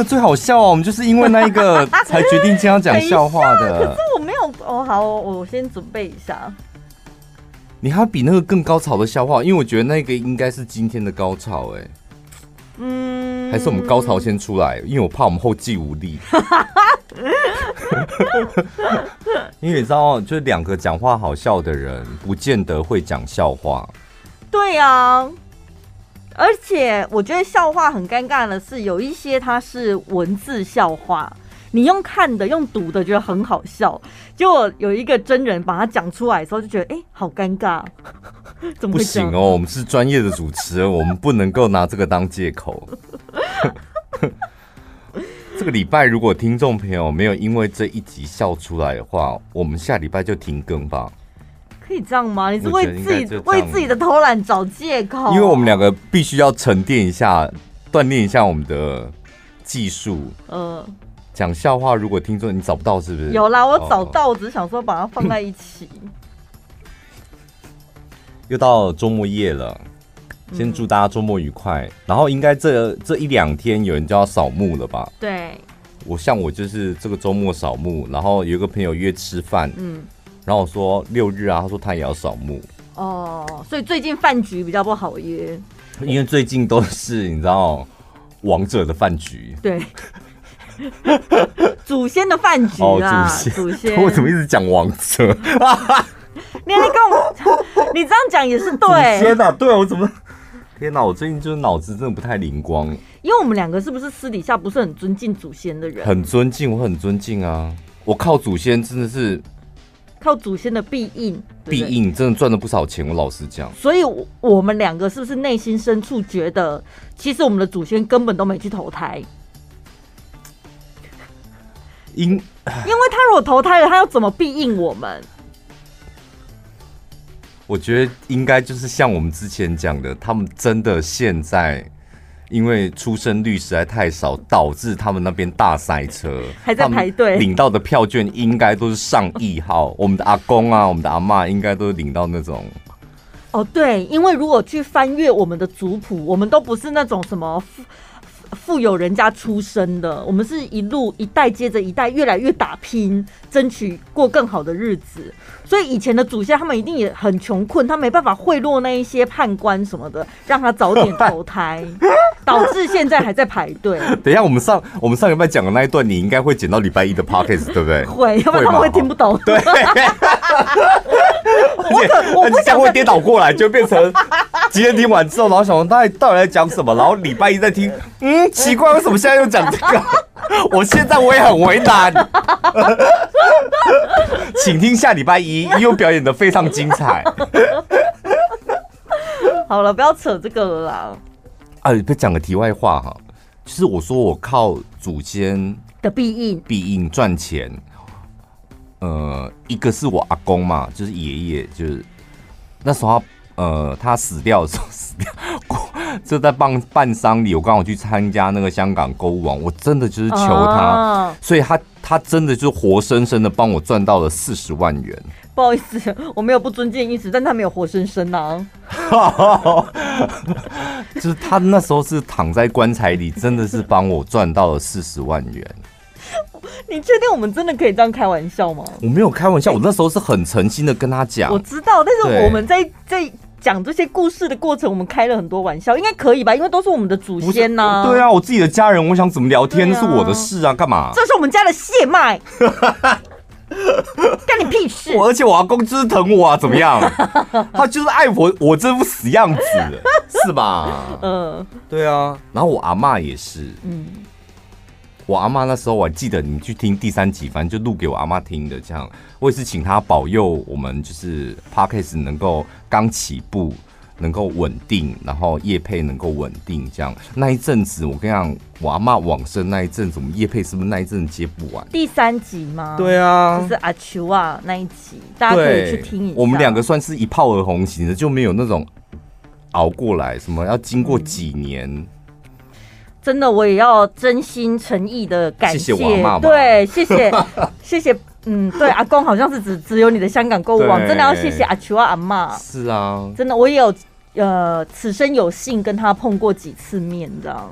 那个最好笑哦，我们就是因为那一个 才决定今天要讲笑话的。可是我没有哦，好，我先准备一下。你还比那个更高潮的笑话，因为我觉得那个应该是今天的高潮，哎，嗯，还是我们高潮先出来，因为我怕我们后继无力。因为你知道，就是两个讲话好笑的人，不见得会讲笑话。对啊，而且我觉得笑话很尴尬的是，有一些它是文字笑话。你用看的，用读的，觉得很好笑。结果有一个真人把它讲出来的时候，就觉得哎、欸，好尴尬。怎么不行哦？我们是专业的主持人，我们不能够拿这个当借口。这个礼拜如果听众朋友没有因为这一集笑出来的话，我们下礼拜就停更吧。可以这样吗？你是为自己为自己的偷懒找借口？因为我们两个必须要沉淀一下，锻炼一下我们的技术。嗯、呃。讲笑话，如果听众你找不到，是不是？有啦，我找到，我只是想说把它放在一起。又到周末夜了，先祝大家周末愉快。嗯、然后应该这这一两天有人就要扫墓了吧？对。我像我就是这个周末扫墓，然后有一个朋友约吃饭，嗯，然后我说六日啊，他说他也要扫墓。哦，所以最近饭局比较不好约，因为最近都是你知道王者的饭局，对。祖先的饭局啊，哦、祖先，祖先 我怎么一直讲王者？你还跟我，你这样讲也是对。天哪，对我怎么？天哪，我最近就是脑子真的不太灵光。因为我们两个是不是私底下不是很尊敬祖先的人？很尊敬，我很尊敬啊！我靠祖先真的是靠祖先的庇荫，庇荫真的赚了不少钱。我老实讲，所以我们两个是不是内心深处觉得，其实我们的祖先根本都没去投胎？因因为他如果投胎了，他要怎么庇应我们？我觉得应该就是像我们之前讲的，他们真的现在因为出生率实在太少，导致他们那边大塞车，还在排队领到的票券应该都是上亿号。我们的阿公啊，我们的阿妈应该都是领到那种。哦，对，因为如果去翻阅我们的族谱，我们都不是那种什么。富有人家出身的，我们是一路一代接着一代，越来越打拼，争取过更好的日子。所以以前的祖先他们一定也很穷困，他没办法贿赂那一些判官什么的，让他早点投胎，导致现在还在排队。等一下，我们上我们上礼拜讲的那一段，你应该会剪到礼拜一的 podcast，对不对？会，要不然他们会听不懂。对，我可我不想会颠倒过来，就变成今天听完之后，然后想说到底到底在讲什么，然后礼拜一再听，嗯，奇怪，为什么现在又讲这个？我现在我也很为难，请听下礼拜一，因为表演的非常精彩。好了，不要扯这个了啦。啊，再讲个题外话哈，就是我说我靠祖先的庇荫，庇荫赚钱。呃，一个是我阿公嘛，就是爷爷，就是那时候。呃，他死掉的时候死掉，就在办办丧礼。我刚好去参加那个香港购物网，我真的就是求他，啊、所以他他真的就是活生生的帮我赚到了四十万元。不好意思，我没有不尊敬意思，但他没有活生生啊。就是他那时候是躺在棺材里，真的是帮我赚到了四十万元。你确定我们真的可以这样开玩笑吗？我没有开玩笑，我那时候是很诚心的跟他讲。我知道，但是我们在在。讲这些故事的过程，我们开了很多玩笑，应该可以吧？因为都是我们的祖先呐、啊。对啊，我自己的家人，我想怎么聊天是我的事啊，干嘛？这是我们家的血脉，干你屁事！我而且我阿公就是疼我啊，怎么样？他就是爱我，我这副死样子，是吧？嗯，对啊。然后我阿妈也是，嗯。我阿妈那时候我还记得，你去听第三集，反正就录给我阿妈听的。这样，我也是请她保佑我们，就是 Podcast 能够刚起步，能够稳定，然后叶配能够稳定。这样那一阵子，我跟你讲，我阿妈往生那一阵子，我们叶配是不是那一阵子接不完？第三集吗？对啊，就是阿秋啊那一集，大家可以去听一下。我们两个算是一炮而红型的，就没有那种熬过来，什么要经过几年。嗯真的，我也要真心诚意的感谢。对，谢谢，谢谢，嗯，对，阿公好像是只只有你的香港购物网，真的要谢谢阿秋阿妈。是啊，真的，我也有呃，此生有幸跟他碰过几次面，这样。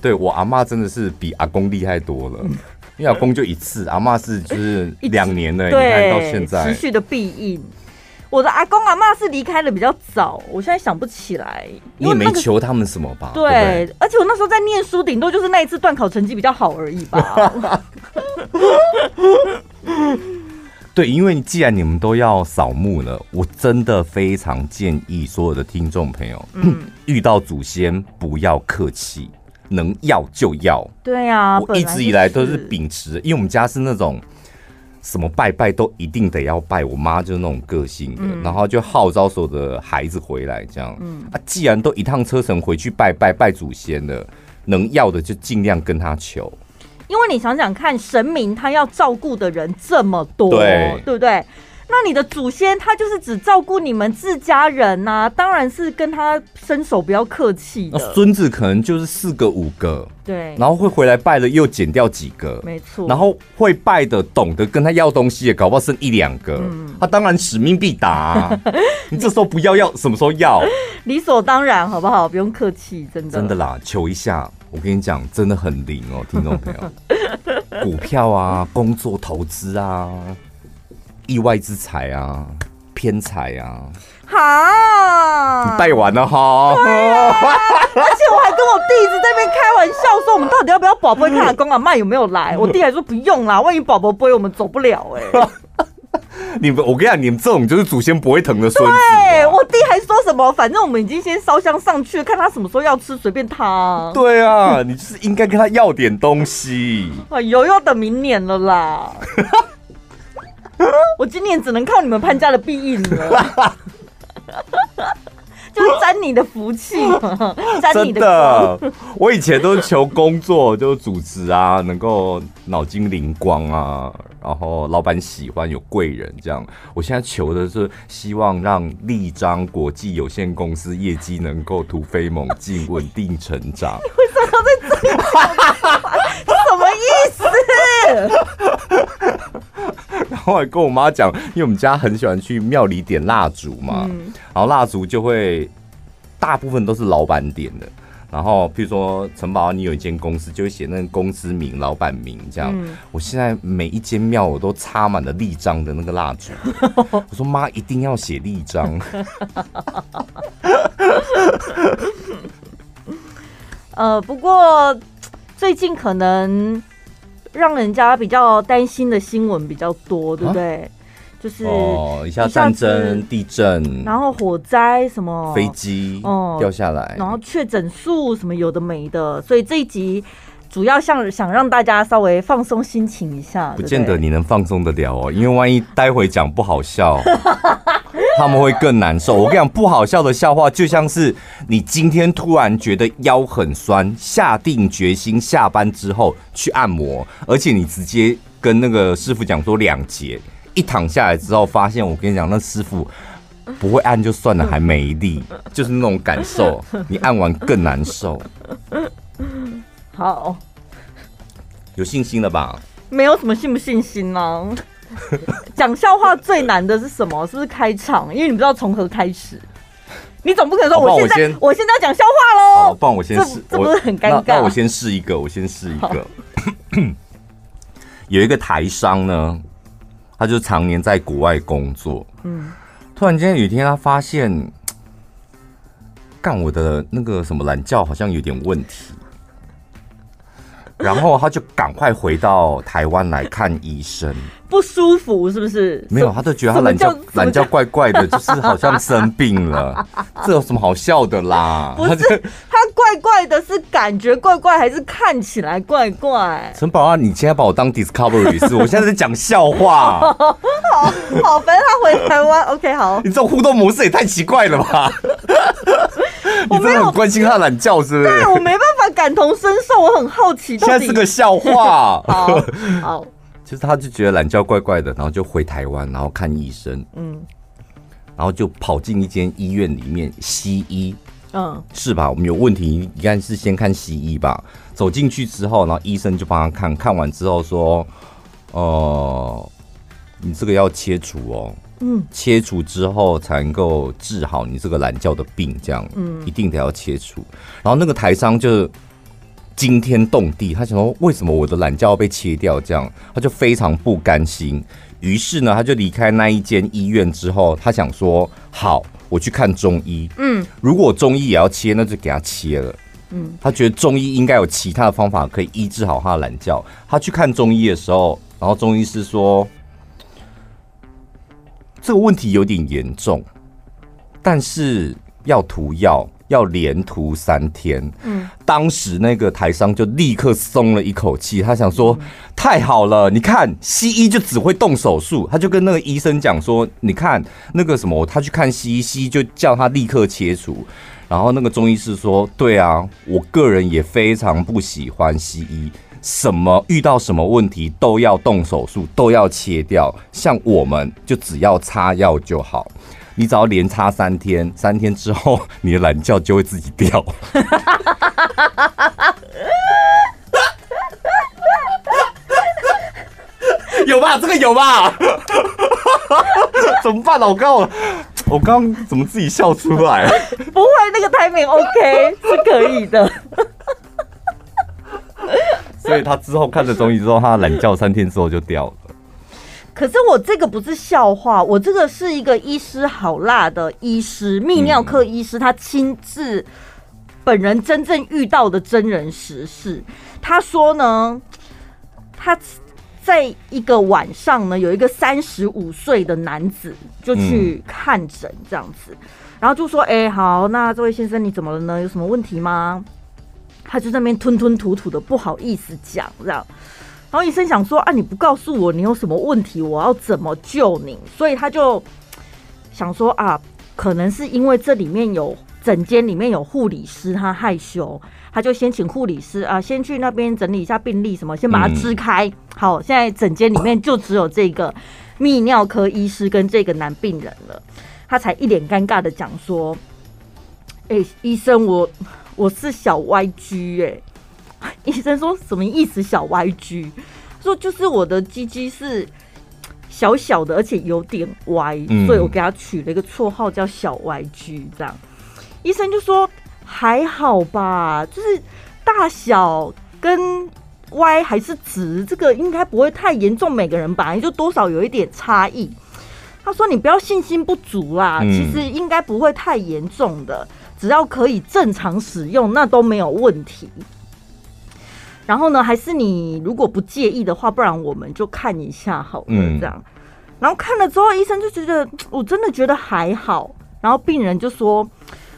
对我阿妈真的是比阿公厉害多了，因为阿公就一次，阿妈是就是 两年了，你看到现在持续的庇荫。我的阿公阿妈是离开的比较早，我现在想不起来。你也没求他们什么吧？对，而且我那时候在念书，顶多就是那一次段考成绩比较好而已吧。对，因为既然你们都要扫墓了，我真的非常建议所有的听众朋友，嗯，遇到祖先不要客气，能要就要。对啊，我一直以来都是秉持，因为我们家是那种。什么拜拜都一定得要拜，我妈就是那种个性的，嗯、然后就号召所有的孩子回来，这样。嗯啊，既然都一趟车程回去拜拜拜祖先了，能要的就尽量跟他求。因为你想想看，神明他要照顾的人这么多，对，对不对？那你的祖先他就是只照顾你们自家人呐、啊，当然是跟他伸手不要客气的。孙子可能就是四个五个，对，然后会回来拜的又减掉几个，没错。然后会拜的、懂得跟他要东西的，搞不好剩一两个。嗯、他当然使命必达、啊。你这时候不要要，什么时候要？理所当然，好不好？不用客气，真的。真的啦，求一下，我跟你讲，真的很灵哦，听众朋友。股票啊，工作投资啊。意外之财啊，偏财啊！好，你拜完了哈。对啊，而且我还跟我弟一直在那边开玩笑说，我们到底要不要宝贝看阿公阿妈有没有来？我弟还说不用啦，万一宝宝不会，我们走不了哎、欸。你们，我跟你讲，你们这种就是祖先不会疼的孙子。对，我弟还说什么，反正我们已经先烧香上去了，看他什么时候要吃，随便他。对啊，你就是应该跟他要点东西。哎呦，要等明年了啦。我今年只能靠你们潘家的庇荫了，就是沾你的福气，沾你的光。真的，我以前都是求工作，就是主持啊，能够脑筋灵光啊，然后老板喜欢有贵人这样。我现在求的是希望让立章国际有限公司业绩能够突飞猛进，稳定成长。你为什么要在这里？什么意思？然后来跟我妈讲，因为我们家很喜欢去庙里点蜡烛嘛，嗯、然后蜡烛就会大部分都是老板点的。然后譬如说陈宝，你有一间公司，就会写那个公司名、老板名这样。嗯、我现在每一间庙我都插满了立章的那个蜡烛。我说妈，一定要写立章。呃，不过最近可能。让人家比较担心的新闻比较多，对不对？啊、就是哦，一下战争、地震，然后火灾什么，飞机哦掉下来，然后确诊数什么有的没的，所以这一集主要像想让大家稍微放松心情一下。不见得你能放松得了哦，因为万一待会讲不好笑。他们会更难受。我跟你讲，不好笑的笑话就像是你今天突然觉得腰很酸，下定决心下班之后去按摩，而且你直接跟那个师傅讲说两节，一躺下来之后发现，我跟你讲，那师傅不会按就算了，还没力，就是那种感受。你按完更难受。好，有信心了吧？没有什么信不信心呢、啊？讲笑话最难的是什么？是不是开场？因为你不知道从何开始。你总不可能说我现在我，我现在要讲笑话喽？不然我先试，这不是很尴尬？那我先试一个，我先试一个。有一个台商呢，他就常年在国外工作。嗯，突然间有一天，他发现干我的那个什么懒觉好像有点问题。然后他就赶快回到台湾来看医生，不舒服是不是？没有，他就觉得他懒觉 懒觉怪怪的，就是好像生病了。这有什么好笑的啦？不是，他怪怪的，是感觉怪怪，还是看起来怪怪？陈宝啊，你现在把我当 Discovery 是？我现在在讲笑话。好好，反正他回台湾，OK，好。你这种互动模式也太奇怪了吧？你真的很关心他的懒觉是不是？对，我没办法感同身受，我很好奇。现在是个笑话。好，好。其实他就觉得懒觉怪怪的，然后就回台湾，然后看医生。嗯。然后就跑进一间医院里面，西医。嗯。是吧？我们有问题，应该是先看西医吧。走进去之后，然后医生就帮他看看完之后说：“哦、呃，你这个要切除哦。”嗯，切除之后才能够治好你这个懒觉的病，这样，嗯，一定得要切除。然后那个台商就惊天动地，他想说为什么我的懒觉要被切掉？这样他就非常不甘心。于是呢，他就离开那一间医院之后，他想说：好，我去看中医。嗯，如果中医也要切，那就给他切了。嗯，他觉得中医应该有其他的方法可以医治好他的懒觉。他去看中医的时候，然后中医师说这个问题有点严重，但是要涂药。要连涂三天，嗯，当时那个台商就立刻松了一口气，他想说太好了，你看西医就只会动手术，他就跟那个医生讲说，你看那个什么，他去看西医，西医就叫他立刻切除，然后那个中医师说，对啊，我个人也非常不喜欢西医，什么遇到什么问题都要动手术，都要切掉，像我们就只要擦药就好。你只要连擦三天，三天之后 你的懒觉就会自己掉。有吧？这个有吧？怎么办？我刚我刚怎么自己笑出来？不会，那个 timing OK，是可以的。所以他之后看了中医之后，他懒觉三天之后就掉了。可是我这个不是笑话，我这个是一个医师好辣的医师，泌尿科医师，他亲自本人真正遇到的真人实事。他说呢，他在一个晚上呢，有一个三十五岁的男子就去看诊，这样子，然后就说：“哎，好，那这位先生你怎么了呢？有什么问题吗？”他就在那边吞吞吐吐的，不好意思讲这样。然后医生想说啊，你不告诉我你有什么问题，我要怎么救你？所以他就想说啊，可能是因为这里面有诊间里面有护理师，他害羞，他就先请护理师啊，先去那边整理一下病历什么，先把它支开。好，现在诊间里面就只有这个泌尿科医师跟这个男病人了。他才一脸尴尬的讲说：“哎，医生，我我是小 YG 哎。”医生说什么意思？小 YG 说就是我的鸡鸡是小小的，而且有点歪，所以我给他取了一个绰号叫小 YG。这样，医生就说还好吧，就是大小跟歪还是直，这个应该不会太严重。每个人本来就多少有一点差异。他说你不要信心不足啦，其实应该不会太严重的，只要可以正常使用，那都没有问题。然后呢，还是你如果不介意的话，不然我们就看一下好了，这样。嗯、然后看了之后，医生就觉得 我真的觉得还好。然后病人就说：“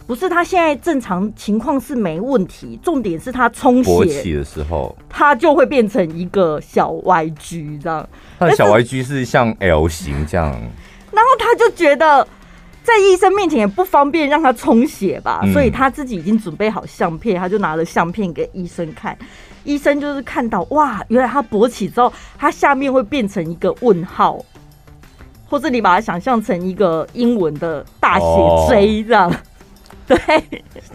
不是，他现在正常情况是没问题，重点是他充血勃起的时候，他就会变成一个小 YG 这样。他的小 YG 是像 L 型这样。然后他就觉得在医生面前也不方便让他充血吧，嗯、所以他自己已经准备好相片，他就拿了相片给医生看。医生就是看到哇，原来他勃起之后，他下面会变成一个问号，或者你把它想象成一个英文的大写 J 这样，对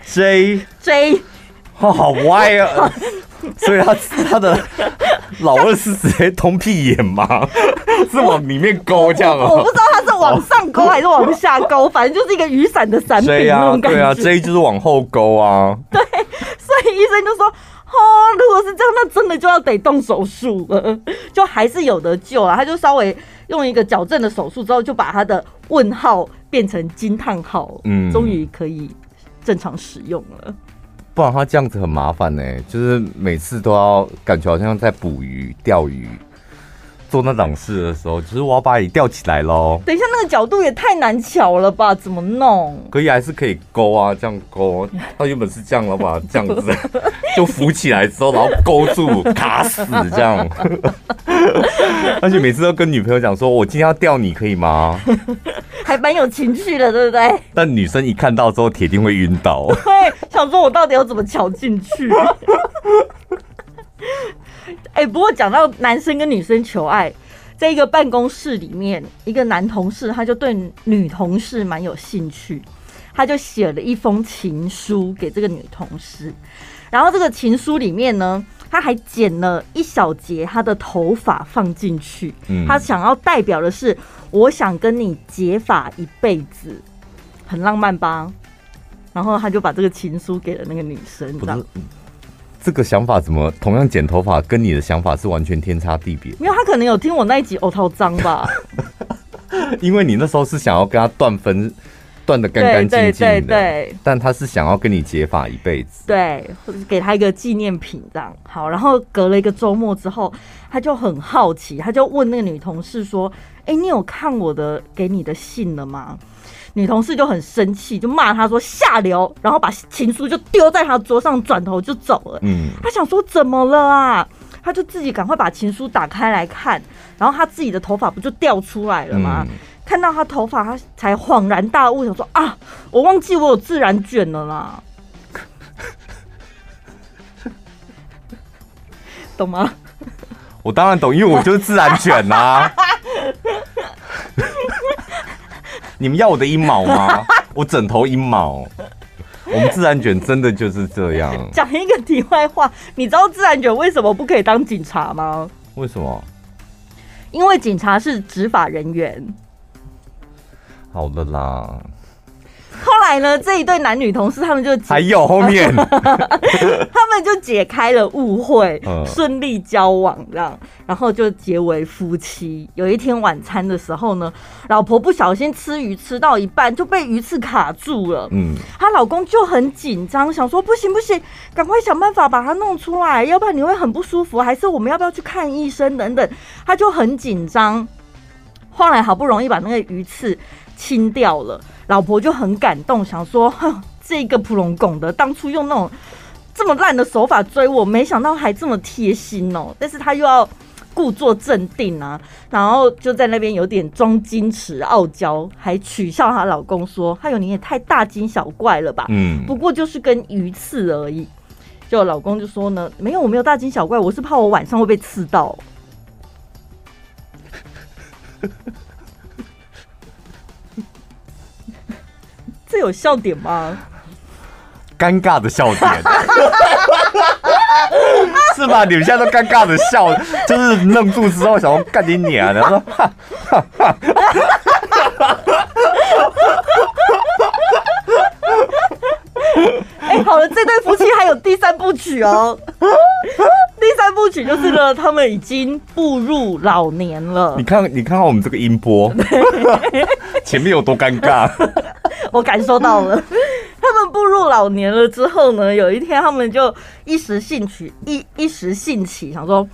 ，J J，哦，好歪啊！所以他他的老二是直接通屁眼吗？是往里面勾这样啊？我不知道他是往上勾还是往下勾，反正就是一个雨伞的伞柄那种感觉。对啊，J 就是往后勾啊。对，所以医生就说。哦，如果是这样，那真的就要得动手术了，就还是有得救了。他就稍微用一个矫正的手术之后，就把他的问号变成惊叹号，嗯，终于可以正常使用了。不然他这样子很麻烦呢，就是每次都要感觉好像在捕鱼、钓鱼。做那档事的时候，就是我要把你吊起来喽。等一下，那个角度也太难乔了吧？怎么弄？可以还是可以勾啊，这样勾。他原本是这样，我把它这样子就浮起来之后，然后勾住卡死这样。而且每次都跟女朋友讲说：“我今天要吊你，可以吗？” 还蛮有情趣的，对不对？但女生一看到之后，铁定会晕倒。对，想说我到底要怎么乔进去？哎、欸，不过讲到男生跟女生求爱，在一个办公室里面，一个男同事他就对女同事蛮有兴趣，他就写了一封情书给这个女同事，然后这个情书里面呢，他还剪了一小截他的头发放进去，嗯，他想要代表的是，我想跟你结发一辈子，很浪漫吧？然后他就把这个情书给了那个女生，这样。这个想法怎么同样剪头发，跟你的想法是完全天差地别？没有，他可能有听我那一集欧涛脏吧？因为你那时候是想要跟他断分，断的干干净净的，但他是想要跟你结发一辈子，对，或者给他一个纪念品这样。好，然后隔了一个周末之后，他就很好奇，他就问那个女同事说：“哎，你有看我的给你的信了吗？”女同事就很生气，就骂他说下流，然后把情书就丢在他桌上，转头就走了。嗯，他想说怎么了啊？他就自己赶快把情书打开来看，然后他自己的头发不就掉出来了吗？嗯、看到他头发，他才恍然大悟，想说啊，我忘记我有自然卷了啦，懂吗？我当然懂，因为我就是自然卷呐、啊。你们要我的阴毛吗？我枕头阴毛。我们自然卷真的就是这样。讲一个题外话，你知道自然卷为什么不可以当警察吗？为什么？因为警察是执法人员。好的啦。后来呢，这一对男女同事他们就还有后面，他们就解开了误会，顺利交往这样，然后就结为夫妻。有一天晚餐的时候呢，老婆不小心吃鱼吃到一半就被鱼刺卡住了，嗯，她老公就很紧张，想说不行不行，赶快想办法把它弄出来，要不然你会很不舒服，还是我们要不要去看医生等等？他就很紧张。后来好不容易把那个鱼刺清掉了。老婆就很感动，想说：“哼，这个普龙拱的当初用那种这么烂的手法追我，没想到还这么贴心哦。”但是他又要故作镇定啊，然后就在那边有点装矜持、傲娇，还取笑她老公说：“哎呦，你也太大惊小怪了吧？嗯，不过就是根鱼刺而已。”就老公就说呢：“没有，我没有大惊小怪，我是怕我晚上会被刺到。” 这有笑点吗？尴尬的笑点，是吧？你们现在都尴尬的笑，就是愣住之后想要干你娘，然后说哈哈哈哈哎，好了，这对夫妻还有第三部曲哦。第三部曲就是呢，他们已经步入老年了。你看，你看看我们这个音波，前面有多尴尬。我感受到了，他们步入老年了之后呢，有一天他们就一时兴起，一一时兴起，想说：“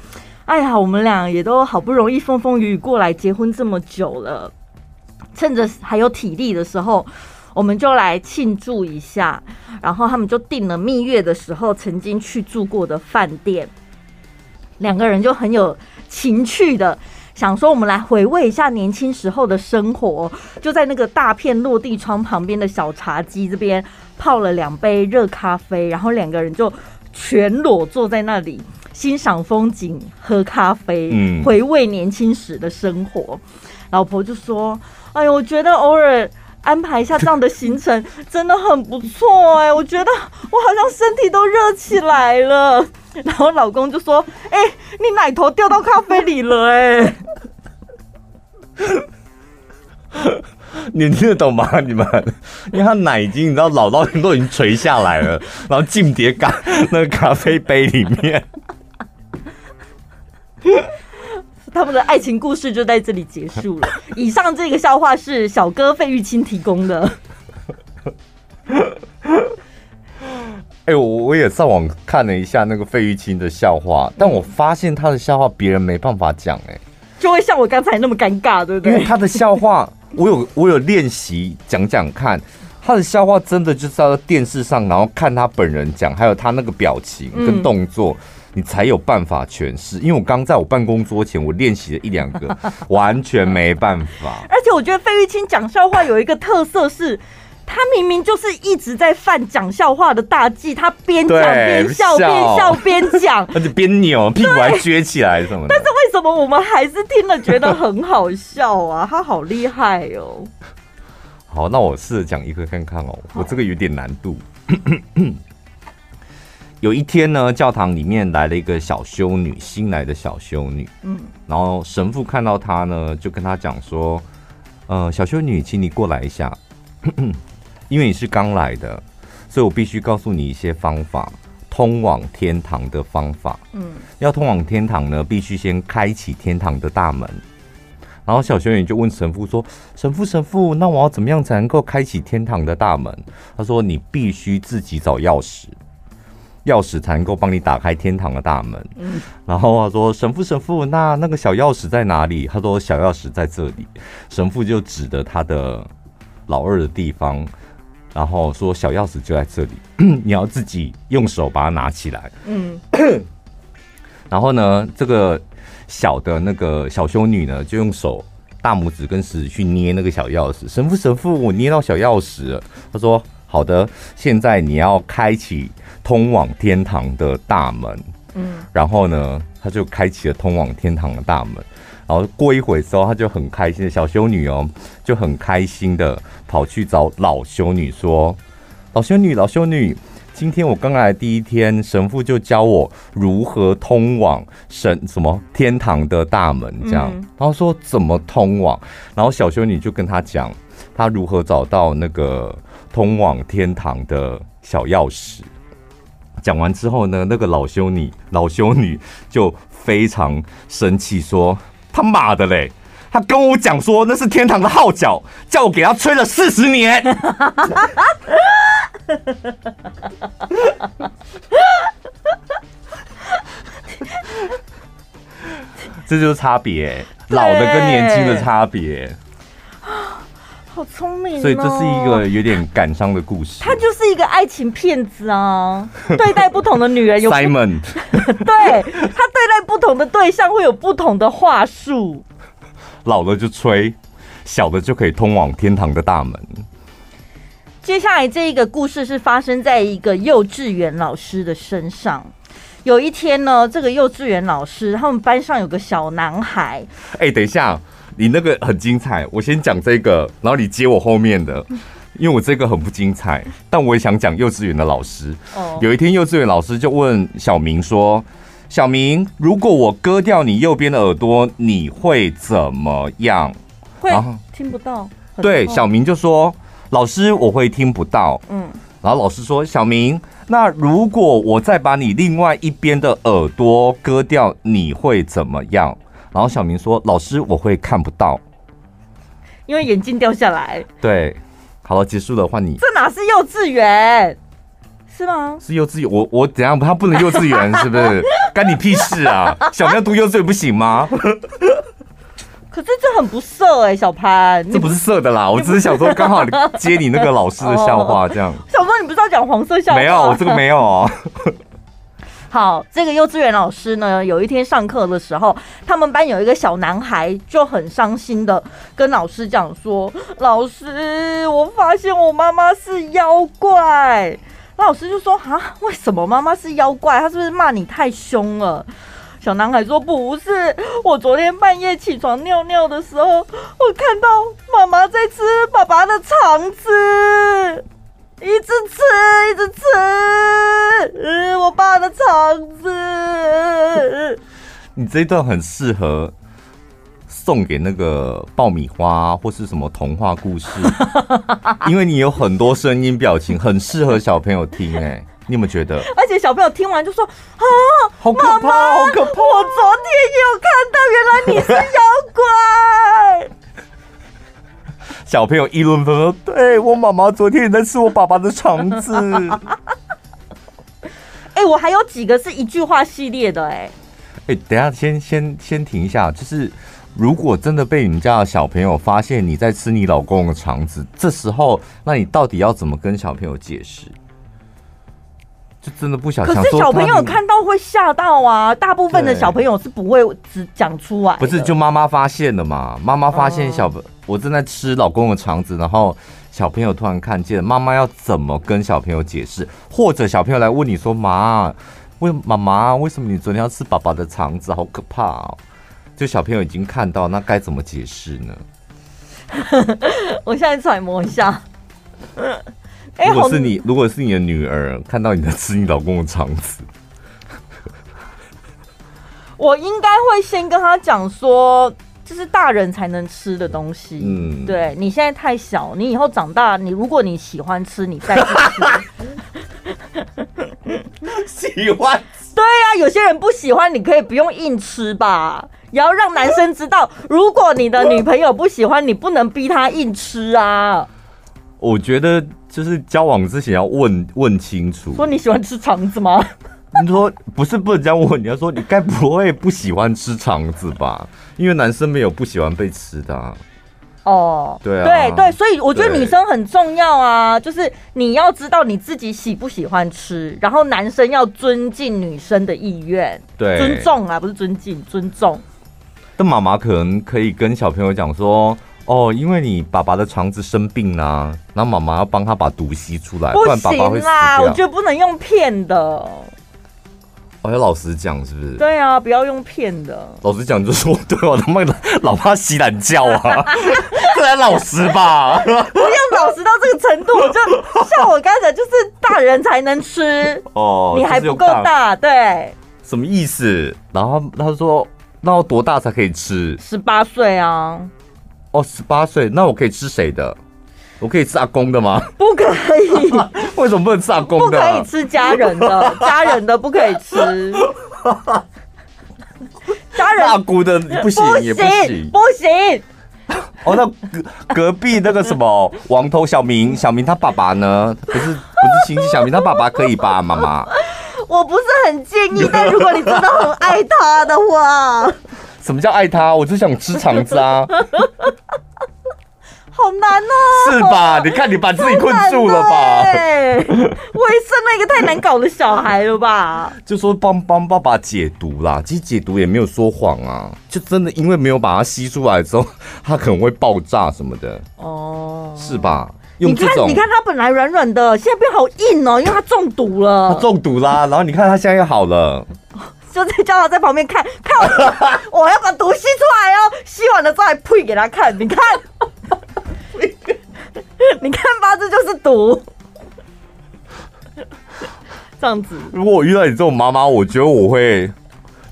哎呀，我们俩也都好不容易风风雨雨过来结婚这么久了，趁着还有体力的时候，我们就来庆祝一下。”然后他们就订了蜜月的时候曾经去住过的饭店，两个人就很有情趣的。想说我们来回味一下年轻时候的生活，就在那个大片落地窗旁边的小茶几这边泡了两杯热咖啡，然后两个人就全裸坐在那里欣赏风景、喝咖啡，回味年轻时的生活。老婆就说：“哎呦，我觉得偶尔安排一下这样的行程真的很不错哎，我觉得我好像身体都热起来了。”然后老公就说：“哎，你奶头掉到咖啡里了哎。”你听得懂吗？你们，因为他奶已经你知道老到都已经垂下来了，然后进碟咖那个咖啡杯里面。他们的爱情故事就在这里结束了。以上这个笑话是小哥费玉清提供的。哎，我我也上网看了一下那个费玉清的笑话，但我发现他的笑话别人没办法讲哎。就会像我刚才那么尴尬，对不对？因为他的笑话，我有我有练习讲讲看，他的笑话真的就是要在电视上，然后看他本人讲，还有他那个表情跟动作，嗯、你才有办法诠释。因为我刚在我办公桌前，我练习了一两个，完全没办法。而且我觉得费玉清讲笑话有一个特色是。他明明就是一直在犯讲笑话的大忌，他边讲边笑，边笑边讲，而且边扭屁股还撅起来什么的。但是为什么我们还是听了觉得很好笑啊？他好厉害哦！好，那我试着讲一个看看哦。我这个有点难度。有一天呢，教堂里面来了一个小修女，新来的小修女。嗯，然后神父看到她呢，就跟她讲说：“呃，小修女，请你过来一下。”因为你是刚来的，所以我必须告诉你一些方法。通往天堂的方法。嗯，要通往天堂呢，必须先开启天堂的大门。然后小修女就问神父说：“神父，神父，那我要怎么样才能够开启天堂的大门？”他说：“你必须自己找钥匙，钥匙才能够帮你打开天堂的大门。”嗯，然后他说：“神父，神父，那那个小钥匙在哪里？”他说：“小钥匙在这里。”神父就指着他的老二的地方。然后说小钥匙就在这里，你要自己用手把它拿起来。嗯，然后呢，这个小的那个小修女呢，就用手大拇指跟食指去捏那个小钥匙。神父，神父，我捏到小钥匙了。他说：“好的，现在你要开启通往天堂的大门。”嗯，然后呢，他就开启了通往天堂的大门。然后过一会之后，他就很开心的小修女哦，就很开心的跑去找老修女说：“老修女，老修女，今天我刚来第一天，神父就教我如何通往神什么天堂的大门，这样。然后说怎么通往，然后小修女就跟他讲，他如何找到那个通往天堂的小钥匙。讲完之后呢，那个老修女老修女就非常生气说。”他妈的嘞！他跟我讲说那是天堂的号角，叫我给他吹了四十年。这就是差别，老的跟年轻的差别。好聪明，所以这是一个有点感伤的故事。他就是一个爱情骗子啊，对待不同的女人有 Simon，对，他对待不同的对象会有不同的话术。老的就吹，小的就可以通往天堂的大门。接下来这一个故事是发生在一个幼稚园老师的身上。有一天呢，这个幼稚园老师他们班上有个小男孩。哎、欸，等一下。你那个很精彩，我先讲这个，然后你接我后面的，因为我这个很不精彩，但我也想讲幼稚园的老师。哦，有一天幼稚园老师就问小明说：“小明，如果我割掉你右边的耳朵，你会怎么样？”会听不到。对，小明就说：“老师，我会听不到。”嗯，然后老师说：“小明，那如果我再把你另外一边的耳朵割掉，你会怎么样？”然后小明说：“老师，我会看不到，因为眼镜掉下来。”对，好了，结束了，换你。这哪是幼稚园？是吗？是幼稚园。我我怎样？他不能幼稚园，是不是？干你屁事啊！小明要读幼稚园不行吗？可是这很不色哎、欸，小潘，这不是色的啦。我只是想说，刚好接你那个老师的笑话，这样。小潘，你不是要讲黄色笑话？没有，我这个没有哦。好，这个幼稚园老师呢，有一天上课的时候，他们班有一个小男孩就很伤心的跟老师讲说：“老师，我发现我妈妈是妖怪。”老师就说：“啊，为什么妈妈是妖怪？她是不是骂你太凶了？”小男孩说：“不是，我昨天半夜起床尿尿的时候，我看到妈妈在吃爸爸的肠子。”一直吃，一直吃，嗯，我爸的肠子。你这一段很适合送给那个爆米花或是什么童话故事，因为你有很多声音表情，很适合小朋友听。哎，你有没有觉得？而且小朋友听完就说：“啊，好可怕，好可怕！我昨天也有看到，原来你是妖怪。”小朋友议论纷纷，对，我妈妈昨天也在吃我爸爸的肠子。哎、欸，我还有几个是一句话系列的、欸，哎，哎，等一下先先先停一下，就是如果真的被你们家的小朋友发现你在吃你老公的肠子，这时候，那你到底要怎么跟小朋友解释？就真的不想，可是小朋友看到会吓到啊！大部分的小朋友是不会只讲出来，不是就妈妈发现了嘛？妈妈发现小我正在吃老公的肠子，然后小朋友突然看见，妈妈要怎么跟小朋友解释？或者小朋友来问你说：“妈，为妈妈为什么你昨天要吃爸爸的肠子？好可怕哦！”就小朋友已经看到，那该怎么解释呢？我现在揣摩一下。如果是你，如果是你的女儿看到你在吃你老公的肠子，我应该会先跟她讲说，这是大人才能吃的东西。嗯，对，你现在太小，你以后长大，你如果你喜欢吃，你再去吃。喜欢。对呀、啊，有些人不喜欢，你可以不用硬吃吧，也要让男生知道，如果你的女朋友不喜欢，你不能逼她硬吃啊。我觉得就是交往之前要问问清楚，说你喜欢吃肠子吗？你说不是不能这样问，你要说你该不会不喜欢吃肠子吧？因为男生没有不喜欢被吃的、啊。哦，对啊，对对，所以我觉得女生很重要啊，就是你要知道你自己喜不喜欢吃，然后男生要尊敬女生的意愿，对，尊重啊，不是尊敬，尊重。但妈妈可能可以跟小朋友讲说，哦，因为你爸爸的肠子生病啦、啊，然后妈妈要帮他把毒吸出来，不然爸爸会死掉。我觉得不能用骗的。我要老实讲，是不是？对啊，不要用骗的。老实讲，就说对我他妈的老怕洗懒觉啊，这才老实吧？不要老实到这个程度，就像我刚才，就是大人才能吃哦，你还不够大，对？什么意思？然后他说，那要多大才可以吃？十八岁啊。哦，十八岁，那我可以吃谁的？我可以吃阿公的吗？不可以。为什么不能吃阿公的？不可以吃家人的，家人的不可以吃。家人阿姑的不行，也不行，不行。哦，那隔隔壁那个什么王头小明，小明他爸爸呢？不是不是亲戚，小明他爸爸可以吧？妈妈，我不是很建议，但如果你真的很爱他的话，什么叫爱他？我只想吃肠子啊。好难哦，是吧？你看你把自己困住了吧？对，我也生了一个太难搞的小孩了吧？就说帮帮爸爸解毒啦，其实解毒也没有说谎啊，就真的因为没有把它吸出来之后，它可能会爆炸什么的哦，是吧？你看，你看它本来软软的，现在变好硬哦，因为它中毒了。它中毒啦，然后你看它现在又好了，就在叫他在旁边看看我，我要把毒吸出来哦，吸完了之后还呸给他看，你看。你看吧，这就是毒，这样子。如果我遇到你这种妈妈，我觉得我会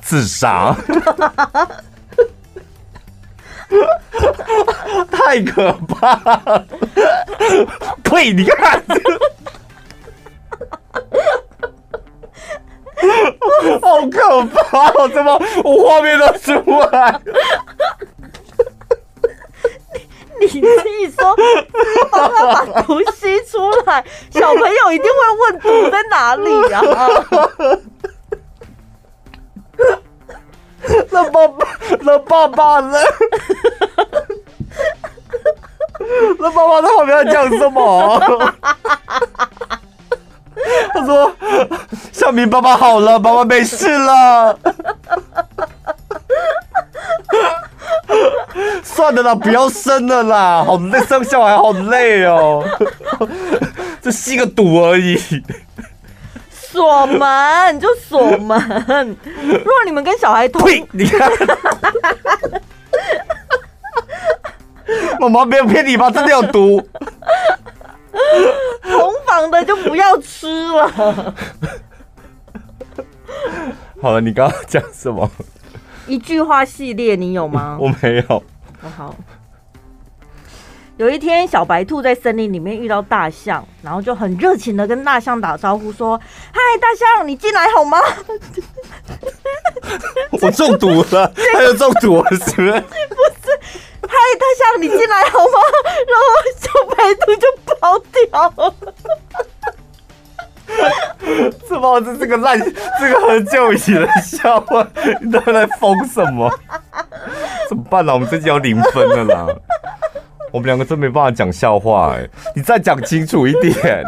自杀，太可怕了！呸！你看，好可怕！怎么我画面都出来？你自己说，帮他把毒吸出来，小朋友一定会问毒在哪里啊？那爸爸，那爸爸呢？那爸爸在旁边要讲什么？他说：“小明爸爸好了，爸爸没事了。”算了啦，不要生了啦，好累，生小孩好累哦。就吸个毒而已。锁门就锁门。如果你们跟小孩同，你看，妈妈没有骗你吧？真的有毒。同房的就不要吃了。好了，你刚刚讲什么？一句话系列，你有吗？我没有。好，好，有一天，小白兔在森林里面遇到大象，然后就很热情的跟大象打招呼，说：“嗨，大象，你进来好吗？” 我中毒了，他又中毒了，是不是？不是，嗨，大象，你进来好吗？然后小白兔就跑掉了。怎么这是个烂，这个很久以前的笑话，你都在疯什么？怎么办呢、啊？我们这集要零分了啦！我们两个真没办法讲笑话哎、欸，你再讲清楚一点。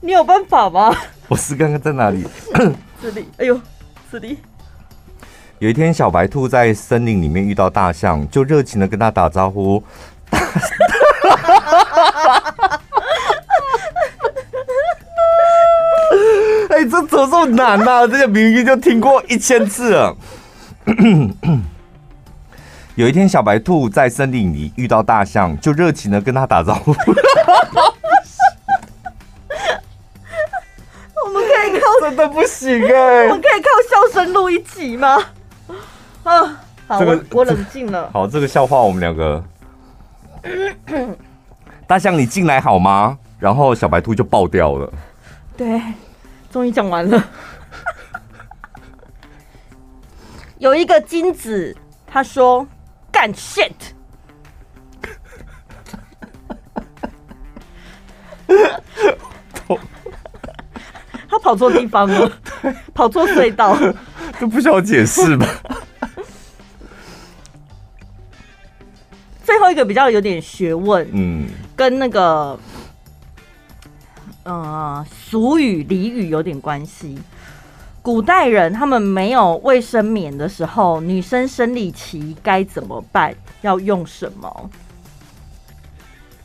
你有办法吗？我是刚刚在哪里？这里。哎呦，这里。有一天，小白兔在森林里面遇到大象，就热情的跟他打招呼。哎，这怎么这么难呢、啊？这些明明就听过一千次了。有一天，小白兔在森林里遇到大象，就热情的跟他打招呼。我们可以靠 真的不行哎！我们可以靠笑声录一集吗？啊，好，这个、我我冷静了。好，这个笑话我们两个。大象，你进来好吗？然后小白兔就爆掉了。对，终于讲完了。有一个金子，他说干 shit，他跑错地方了，跑错隧道，这不需要解释吧？最后一个比较有点学问，嗯，跟那个呃俗语俚语有点关系。古代人他们没有卫生棉的时候，女生生理期该怎么办？要用什么？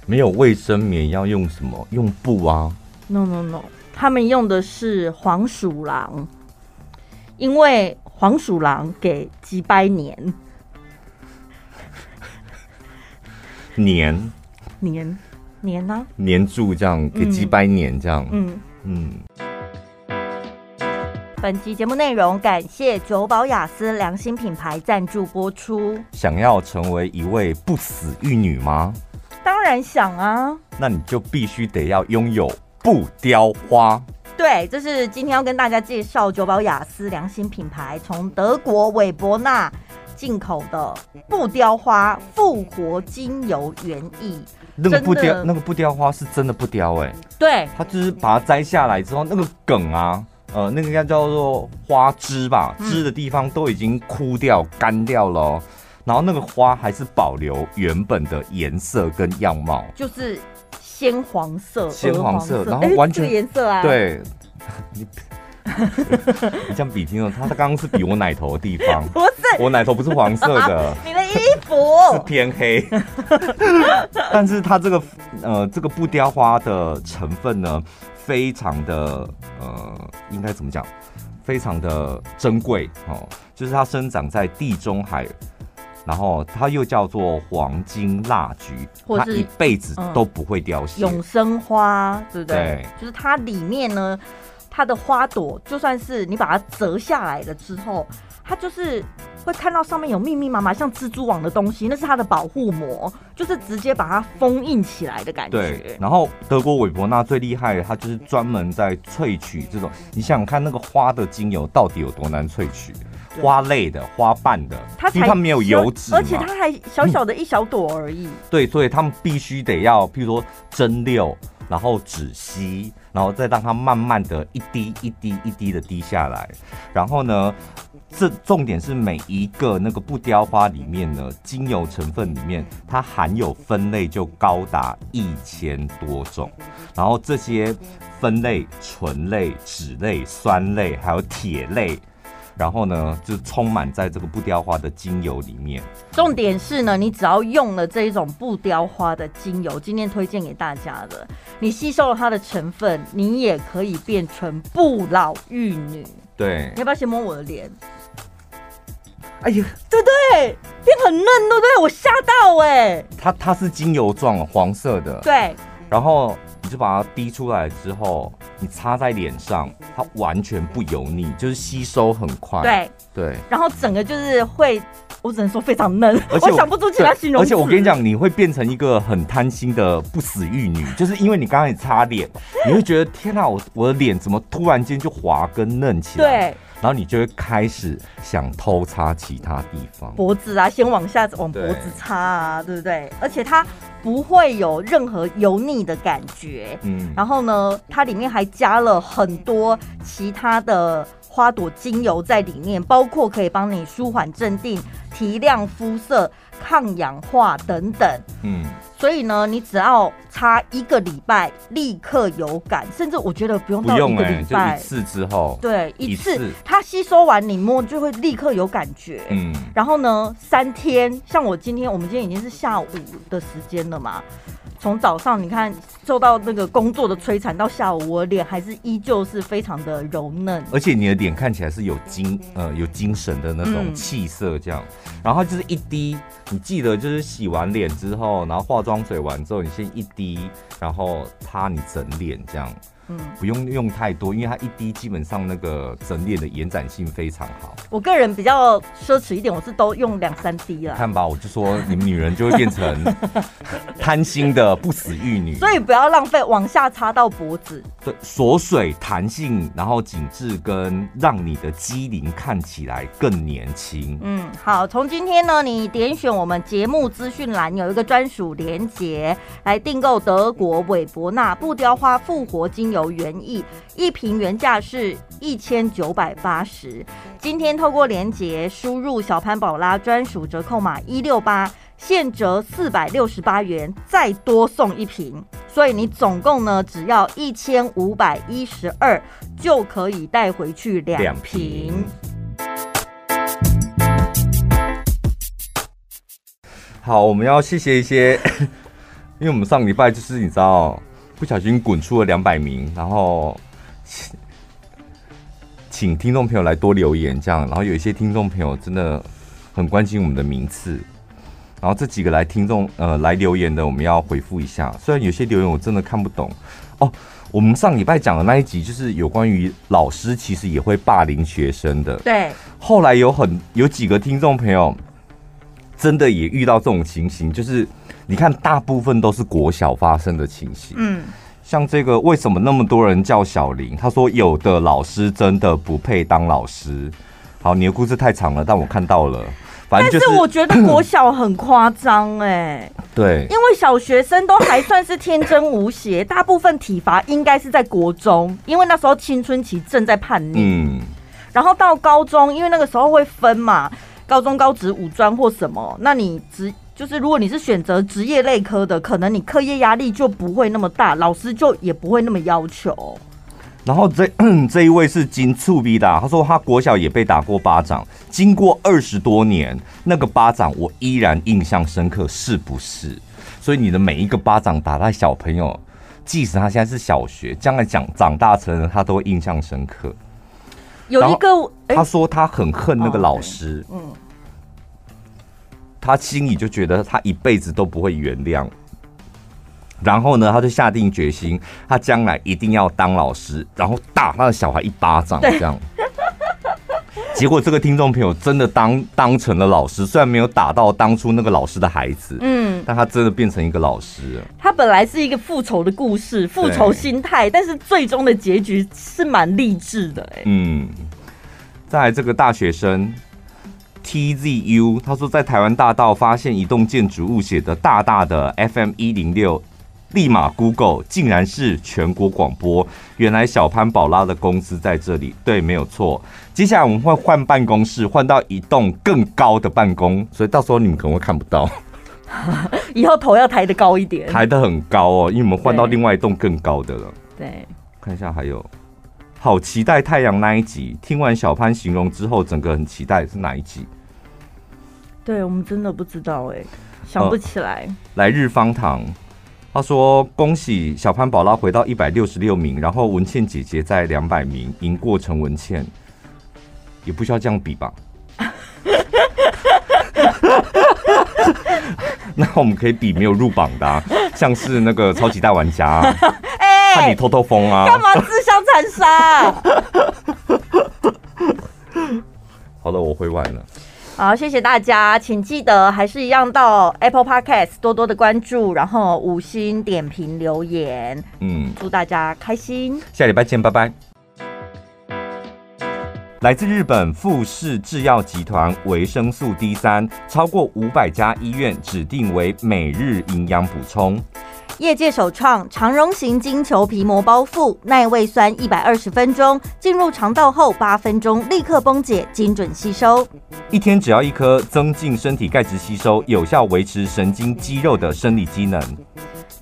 没有卫生棉要用什么？用布啊？No No No，他们用的是黄鼠狼，因为黄鼠狼给鸡掰黏黏黏黏啊，黏住这样给鸡掰黏这样，嗯嗯。本集节目内容感谢九宝雅思良心品牌赞助播出。想要成为一位不死玉女吗？当然想啊！那你就必须得要拥有不雕花。对，这是今天要跟大家介绍九宝雅思良心品牌从德国韦伯纳进口的不雕花复活精油原液。那个不雕，那个不雕花是真的不雕哎、欸。对，它就是把它摘下来之后，那个梗啊。呃，那个应该叫做花枝吧，枝的地方都已经枯掉、干掉了，哦，然后那个花还是保留原本的颜色跟样貌，就是鲜黄色、鲜黄色，然后完全颜色啊，对，你 你这样比听了，他他刚刚是比我奶头的地方，不是，我奶头不是黄色的，你的衣服。是偏黑，但是它这个呃这个不雕花的成分呢，非常的呃，应该怎么讲？非常的珍贵哦，就是它生长在地中海，然后它又叫做黄金蜡菊，它一辈子都不会凋谢。永生花，对不对？对，就是它里面呢，它的花朵就算是你把它折下来了之后，它就是。会看到上面有密密麻麻像蜘蛛网的东西，那是它的保护膜，就是直接把它封印起来的感觉。对，然后德国韦伯纳最厉害的，它就是专门在萃取这种。你想想看，那个花的精油到底有多难萃取？花类的、花瓣的，它因为它没有油脂，而且它还小小的一小朵而已。嗯、对，所以他们必须得要，譬如说蒸馏，然后止吸，然后再让它慢慢的一滴一滴一滴的滴下来，然后呢？这重点是每一个那个不雕花里面呢，精油成分里面，它含有分类就高达一千多种，然后这些分类醇类、酯类、酸类，还有铁类，然后呢就充满在这个不雕花的精油里面。重点是呢，你只要用了这一种不雕花的精油，今天推荐给大家的，你吸收了它的成分，你也可以变成不老玉女。对，你要不要先摸我的脸？哎呀，对不对？变很嫩，对不对？我吓到哎、欸！它它是精油状，黄色的。对。然后你就把它滴出来之后，你擦在脸上，它完全不油腻，就是吸收很快。对对。然后整个就是会，我只能说非常嫩，而且我，我想不出其他形容。而且我跟你讲，你会变成一个很贪心的不死玉女，就是因为你刚刚一擦脸，你会觉得天哪，我我的脸怎么突然间就滑跟嫩起来？对。然后你就会开始想偷擦其他地方，脖子啊，先往下往脖子擦啊，对，对不对？而且它不会有任何油腻的感觉，嗯。然后呢，它里面还加了很多其他的花朵精油在里面，包括可以帮你舒缓镇定、提亮肤色。抗氧化等等，嗯，所以呢，你只要擦一个礼拜，立刻有感，甚至我觉得不用到一个礼拜，欸、一次之后，对，一次，一次它吸收完你摸就会立刻有感觉，嗯，然后呢，三天，像我今天，我们今天已经是下午的时间了嘛。从早上你看受到那个工作的摧残，到下午我脸还是依旧是非常的柔嫩，而且你的脸看起来是有精呃有精神的那种气色，这样。嗯、然后就是一滴，你记得就是洗完脸之后，然后化妆水完之后，你先一滴，然后擦你整脸这样。嗯，不用用太多，因为它一滴基本上那个整脸的延展性非常好。我个人比较奢侈一点，我是都用两三滴了。看吧，我就说你们女人就会变成贪心的不死玉女，所以不要浪费，往下擦到脖子。对，锁水、弹性，然后紧致，跟让你的肌灵看起来更年轻。嗯，好，从今天呢，你点选我们节目资讯栏有一个专属连结，来订购德国韦伯纳布雕花复活精油原液，一瓶原价是一千九百八十，今天透过连结输入小潘宝拉专属折扣码一六八，现折四百六十八元，再多送一瓶，所以你总共呢只要一千五百一十二，就可以带回去两瓶。好，我们要谢谢一些，因为我们上礼拜就是你知道，不小心滚出了两百名，然后请请听众朋友来多留言，这样，然后有一些听众朋友真的很关心我们的名次，然后这几个来听众呃来留言的，我们要回复一下，虽然有些留言我真的看不懂哦。我们上礼拜讲的那一集就是有关于老师其实也会霸凌学生的，对，后来有很有几个听众朋友。真的也遇到这种情形，就是你看，大部分都是国小发生的情形。嗯，像这个，为什么那么多人叫小林？他说有的老师真的不配当老师。好，你的故事太长了，但我看到了。反正就是，但是我觉得国小很夸张哎。对，因为小学生都还算是天真无邪，大部分体罚应该是在国中，因为那时候青春期正在叛逆。嗯，然后到高中，因为那个时候会分嘛。高中、高职、五专或什么，那你职就是如果你是选择职业类科的，可能你课业压力就不会那么大，老师就也不会那么要求。然后这 这一位是金醋逼的，他说他国小也被打过巴掌，经过二十多年，那个巴掌我依然印象深刻，是不是？所以你的每一个巴掌打在小朋友，即使他现在是小学，将来讲长大成人，他都会印象深刻。有一个，他说他很恨那个老师，嗯，他心里就觉得他一辈子都不会原谅。然后呢，他就下定决心，他将来一定要当老师，然后打他的小孩一巴掌，这样。结果这个听众朋友真的当当成了老师，虽然没有打到当初那个老师的孩子，嗯，但他真的变成一个老师。他本来是一个复仇的故事，复仇心态，但是最终的结局是蛮励志的，哎，嗯。在这个大学生 TZU，他说在台湾大道发现一栋建筑物写的大大的 FM 一零六。立马 Google，竟然是全国广播。原来小潘宝拉的公司在这里，对，没有错。接下来我们会换办公室，换到一栋更高的办公，所以到时候你们可能会看不到。以后头要抬得高一点，抬得很高哦，因为我们换到另外一栋更高的了。对，看一下还有，好期待太阳那一集。听完小潘形容之后，整个很期待是哪一集？对，我们真的不知道哎，想不起来。呃、来日方长。他说：“恭喜小潘宝拉回到一百六十六名，然后文倩姐姐在两百名，赢过陈文倩，也不需要这样比吧？那我们可以比没有入榜的、啊，像是那个超级大玩家、啊，哎、欸，看你偷偷疯啊，干嘛自相残杀？好了，我回完了。”好，谢谢大家，请记得还是一样到 Apple Podcast 多多的关注，然后五星点评留言。嗯，祝大家开心，下礼拜见，拜拜。来自日本富士制药集团维生素 D 三，超过五百家医院指定为每日营养补充。业界首创长绒型金球皮膜包覆，耐胃酸一百二十分钟，进入肠道后八分钟立刻崩解，精准吸收。一天只要一颗，增进身体钙质吸收，有效维持神经肌肉的生理机能。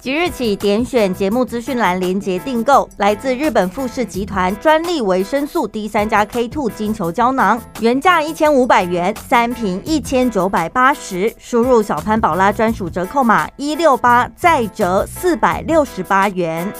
即日起点选节目资讯栏连接订购，来自日本富士集团专利维生素 D 三加 K two 金球胶囊，原价一千五百元，三瓶一千九百八十，输入小潘宝拉专属折扣码一六八，再折四百六十八元。